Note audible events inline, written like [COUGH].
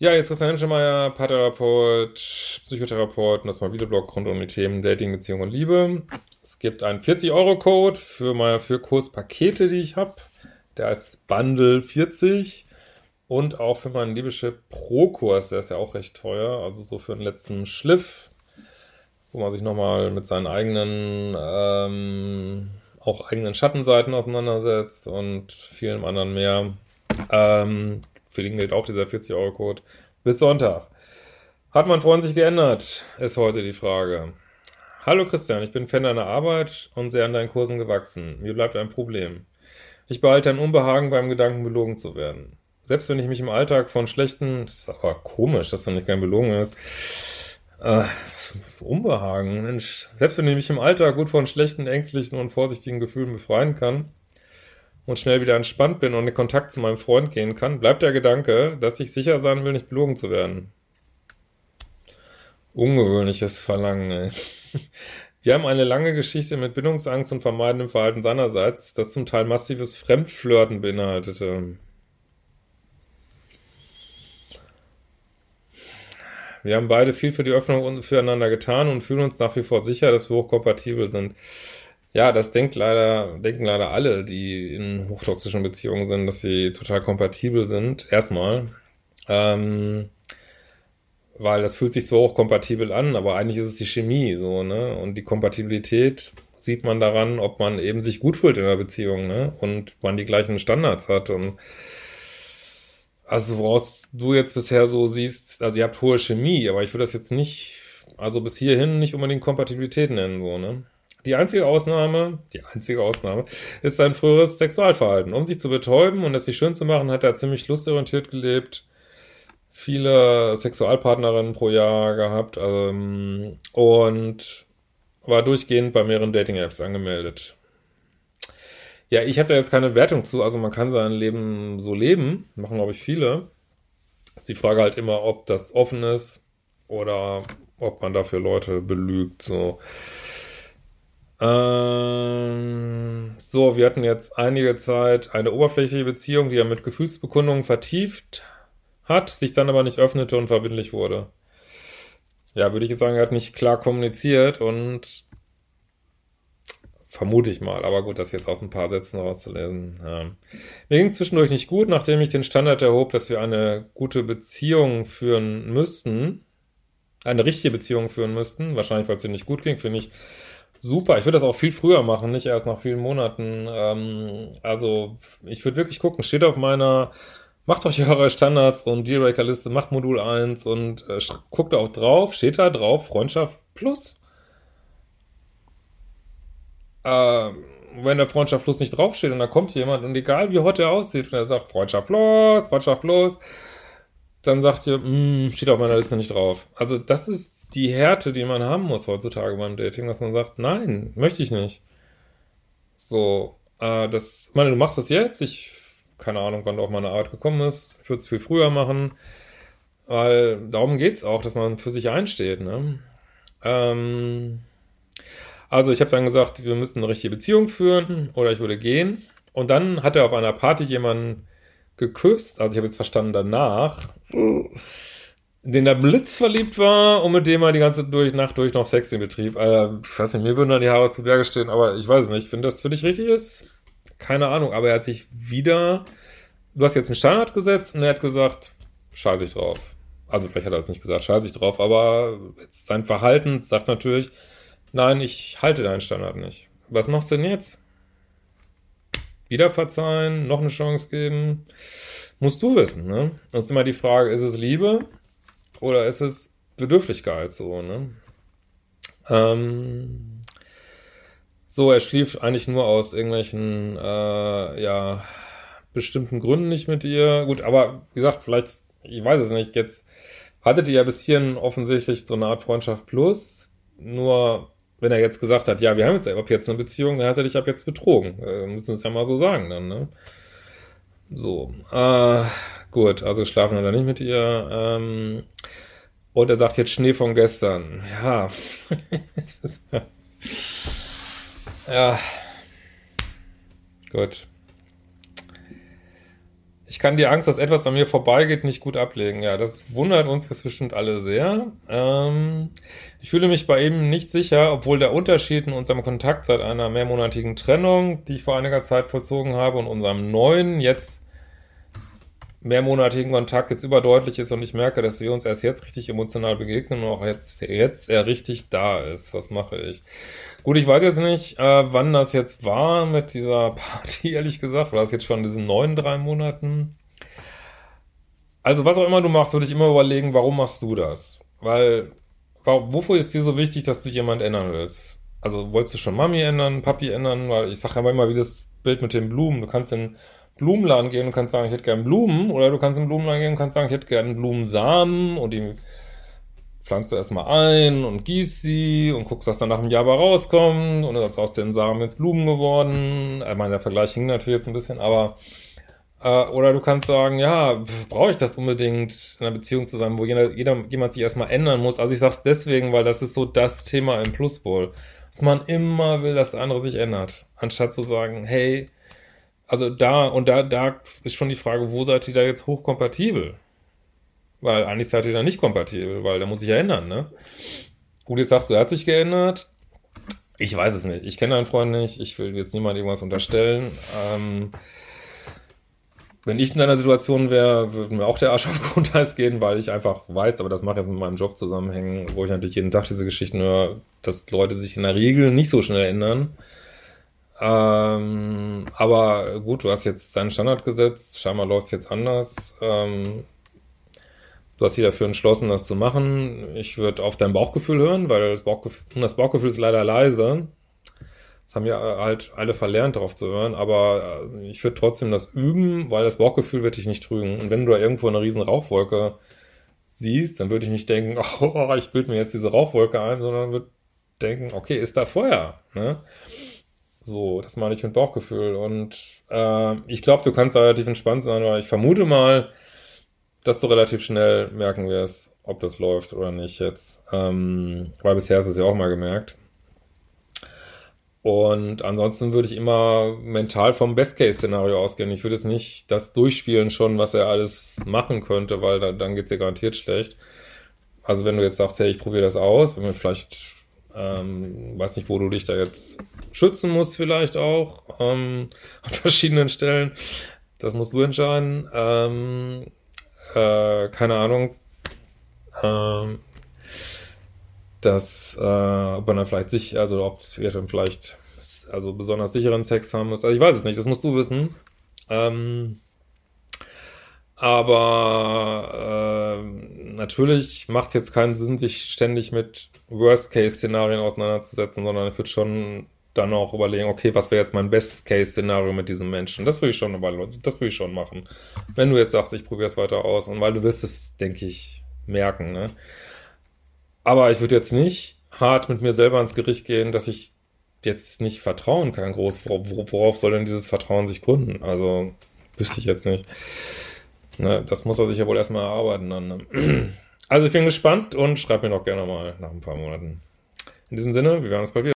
Ja, jetzt Christian Henschemeyer, Paartherapeut, Psychotherapeut und das mal Videoblog rund um die Themen Dating, Beziehung und Liebe. Es gibt einen 40-Euro-Code für meine für Kurspakete, die ich habe. Der ist Bundle 40 und auch für meinen Liebeschip Pro-Kurs, der ist ja auch recht teuer, also so für den letzten Schliff, wo man sich nochmal mit seinen eigenen, ähm, auch eigenen Schattenseiten auseinandersetzt und vielen anderen mehr. Ähm, für den gilt auch dieser 40-Euro-Code. Bis Sonntag. Hat mein Freund sich geändert? Ist heute die Frage. Hallo Christian, ich bin Fan deiner Arbeit und sehr an deinen Kursen gewachsen. Mir bleibt ein Problem. Ich behalte ein Unbehagen beim Gedanken, belogen zu werden selbst wenn ich mich im Alltag von schlechten, das ist aber komisch, dass du nicht gern belogen ist, äh, was für Unbehagen, Mensch, selbst wenn ich mich im Alltag gut von schlechten, ängstlichen und vorsichtigen Gefühlen befreien kann und schnell wieder entspannt bin und in Kontakt zu meinem Freund gehen kann, bleibt der Gedanke, dass ich sicher sein will, nicht belogen zu werden. Ungewöhnliches Verlangen, ey. [LAUGHS] Wir haben eine lange Geschichte mit Bindungsangst und vermeidendem Verhalten seinerseits, das zum Teil massives Fremdflirten beinhaltete. Wir haben beide viel für die Öffnung füreinander getan und fühlen uns nach wie vor sicher, dass wir hochkompatibel sind. Ja, das denkt leider, denken leider alle, die in hochtoxischen Beziehungen sind, dass sie total kompatibel sind. Erstmal. Ähm, weil das fühlt sich so hochkompatibel an, aber eigentlich ist es die Chemie, so, ne? Und die Kompatibilität sieht man daran, ob man eben sich gut fühlt in der Beziehung, ne? Und man die gleichen Standards hat und also woraus du jetzt bisher so siehst, also ihr habt hohe Chemie, aber ich würde das jetzt nicht, also bis hierhin nicht unbedingt Kompatibilität nennen, so, ne? Die einzige Ausnahme, die einzige Ausnahme, ist sein früheres Sexualverhalten. Um sich zu betäuben und es sich schön zu machen, hat er ziemlich lustorientiert gelebt, viele Sexualpartnerinnen pro Jahr gehabt ähm, und war durchgehend bei mehreren Dating-Apps angemeldet. Ja, ich habe da jetzt keine Wertung zu. Also man kann sein Leben so leben, machen glaube ich viele. Ist die Frage halt immer, ob das offen ist oder ob man dafür Leute belügt. So. Ähm, so, wir hatten jetzt einige Zeit eine oberflächliche Beziehung, die er mit Gefühlsbekundungen vertieft hat, sich dann aber nicht öffnete und verbindlich wurde. Ja, würde ich jetzt sagen, er hat nicht klar kommuniziert und Vermute ich mal, aber gut, das jetzt aus ein paar Sätzen rauszulesen. Ja. Mir ging zwischendurch nicht gut, nachdem ich den Standard erhob, dass wir eine gute Beziehung führen müssten, eine richtige Beziehung führen müssten, wahrscheinlich weil es dir nicht gut ging, finde ich super. Ich würde das auch viel früher machen, nicht erst nach vielen Monaten. Ähm, also ich würde wirklich gucken, steht auf meiner Macht euch eure Standards und Dealbreaker-Liste, macht Modul 1 und äh, guckt auch drauf, steht da drauf, Freundschaft plus äh, wenn der Freundschaft plus nicht draufsteht und da kommt jemand und egal wie hot er aussieht und er sagt Freundschaft plus, Freundschaft plus, dann sagt ihr, hm, steht auf meiner Liste nicht drauf. Also das ist die Härte, die man haben muss heutzutage beim Dating, dass man sagt, nein, möchte ich nicht. So, äh, das, ich meine, du machst das jetzt, ich, keine Ahnung, wann du auf meine Arbeit gekommen ist, ich würde es viel früher machen, weil darum geht's auch, dass man für sich einsteht, ne? Ähm, also ich habe dann gesagt, wir müssten eine richtige Beziehung führen oder ich würde gehen. Und dann hat er auf einer Party jemanden geküsst, also ich habe jetzt verstanden danach, den der Blitz verliebt war und mit dem er die ganze durch, Nacht durch noch Sex in Betrieb. Also, ich weiß nicht, mir würden dann die Haare zu Berge stehen, aber ich weiß es nicht. Ich finde das für dich richtig ist. Keine Ahnung, aber er hat sich wieder, du hast jetzt einen Standard gesetzt und er hat gesagt, scheiße ich drauf. Also vielleicht hat er es nicht gesagt, scheiße ich drauf, aber sein Verhalten sagt natürlich, Nein, ich halte deinen Standard nicht. Was machst du denn jetzt? Wieder verzeihen, noch eine Chance geben? Musst du wissen, ne? Das ist immer die Frage, ist es Liebe oder ist es Bedürftigkeit so, ne? Ähm, so, er schlief eigentlich nur aus irgendwelchen, äh, ja, bestimmten Gründen nicht mit ihr. Gut, aber wie gesagt, vielleicht, ich weiß es nicht, jetzt hattet ihr ja bis hierhin offensichtlich so eine Art Freundschaft plus, nur wenn er jetzt gesagt hat, ja, wir haben jetzt ab jetzt eine Beziehung, dann hat er dich ab jetzt betrogen. Äh, müssen es ja mal so sagen dann, ne? So, äh, gut, also schlafen hat er nicht mit ihr. Ähm, und er sagt jetzt Schnee von gestern. Ja, [LAUGHS] ja. ja, gut. Ich kann die Angst, dass etwas an mir vorbeigeht, nicht gut ablegen. Ja, das wundert uns jetzt bestimmt alle sehr. Ähm, ich fühle mich bei ihm nicht sicher, obwohl der Unterschied in unserem Kontakt seit einer mehrmonatigen Trennung, die ich vor einiger Zeit vollzogen habe, und unserem neuen, jetzt mehrmonatigen Kontakt jetzt überdeutlich ist und ich merke, dass wir uns erst jetzt richtig emotional begegnen und auch jetzt, jetzt er richtig da ist. Was mache ich? Gut, ich weiß jetzt nicht, äh, wann das jetzt war mit dieser [LAUGHS] Party, ehrlich gesagt. War das jetzt schon in diesen neun, drei Monaten? Also was auch immer du machst, würde ich immer überlegen, warum machst du das? Weil, wofür ist dir so wichtig, dass du jemand ändern willst? Also wolltest du schon Mami ändern, Papi ändern? Weil ich sage ja immer wie das Bild mit den Blumen. Du kannst den Blumenladen gehen und kannst sagen, ich hätte gerne Blumen, oder du kannst in den Blumenladen gehen und kannst sagen, ich hätte gerne Blumensamen und die pflanzt du erstmal ein und gießt sie und guckst, was dann nach einem Jahr rauskommt und ist aus den Samen jetzt Blumen geworden. Ich meine, der Vergleich hing natürlich jetzt ein bisschen, aber äh, oder du kannst sagen, ja, brauche ich das unbedingt in einer Beziehung zu sein, wo jeder, jeder, jemand sich erstmal ändern muss. Also ich sag's deswegen, weil das ist so das Thema im Pluspol. Dass man immer will, dass der andere sich ändert. Anstatt zu sagen, hey, also da, und da, da ist schon die Frage, wo seid ihr da jetzt hochkompatibel? Weil eigentlich seid ihr da nicht kompatibel, weil da muss ich ja ändern, ne? Gut, jetzt sagst du, er hat sich geändert. Ich weiß es nicht. Ich kenne deinen Freund nicht. Ich will jetzt niemand irgendwas unterstellen. Ähm, wenn ich in deiner Situation wäre, würde mir auch der Arsch [LAUGHS] auf Grundeis gehen, weil ich einfach weiß, aber das macht jetzt mit meinem Job zusammenhängen, wo ich natürlich jeden Tag diese Geschichten höre, dass Leute sich in der Regel nicht so schnell ändern. Ähm, aber gut, du hast jetzt deinen Standard gesetzt, scheinbar läuft es jetzt anders. Ähm, du hast dich dafür entschlossen, das zu machen. Ich würde auf dein Bauchgefühl hören, weil das Bauchgefühl, das Bauchgefühl ist leider leise. Das haben wir halt alle verlernt, darauf zu hören, aber äh, ich würde trotzdem das üben, weil das Bauchgefühl wird dich nicht trügen. Und wenn du da irgendwo eine riesen Rauchwolke siehst, dann würde ich nicht denken, [LAUGHS] oh, ich bilde mir jetzt diese Rauchwolke ein, sondern würde denken, okay, ist da Feuer? Ne? So, das meine ich mit Bauchgefühl. Und äh, ich glaube, du kannst relativ entspannt sein, weil ich vermute mal, dass du relativ schnell merken wirst, ob das läuft oder nicht jetzt. Ähm, weil bisher hast du es ja auch mal gemerkt. Und ansonsten würde ich immer mental vom Best-Case-Szenario ausgehen. Ich würde es nicht das durchspielen schon, was er alles machen könnte, weil da, dann geht es dir garantiert schlecht. Also wenn du jetzt sagst, hey, ich probiere das aus, wir vielleicht ähm, weiß nicht, wo du dich da jetzt schützen musst, vielleicht auch ähm, [LAUGHS] an verschiedenen Stellen. Das musst du entscheiden. Ähm, äh, keine Ahnung. Ähm, dass, äh, ob man dann vielleicht sich, also ob wir dann vielleicht also besonders sicheren Sex haben muss. Also ich weiß es nicht, das musst du wissen. Ähm, aber äh, natürlich macht es jetzt keinen Sinn, sich ständig mit Worst-Case-Szenarien auseinanderzusetzen, sondern ich würde schon dann auch überlegen, okay, was wäre jetzt mein Best-Case-Szenario mit diesem Menschen? Das würde ich schon, das würde ich schon machen. Wenn du jetzt sagst, ich probiere es weiter aus und weil du wirst es, denke ich, merken, ne? Aber ich würde jetzt nicht hart mit mir selber ins Gericht gehen, dass ich jetzt nicht vertrauen kann, groß. Worauf soll denn dieses Vertrauen sich gründen? Also, wüsste ich jetzt nicht. Ne, das muss er sich ja wohl erstmal erarbeiten dann. Ne? [CLEARS THROAT] Also ich bin gespannt und schreib mir doch gerne mal nach ein paar Monaten. In diesem Sinne, wir werden uns bald wieder.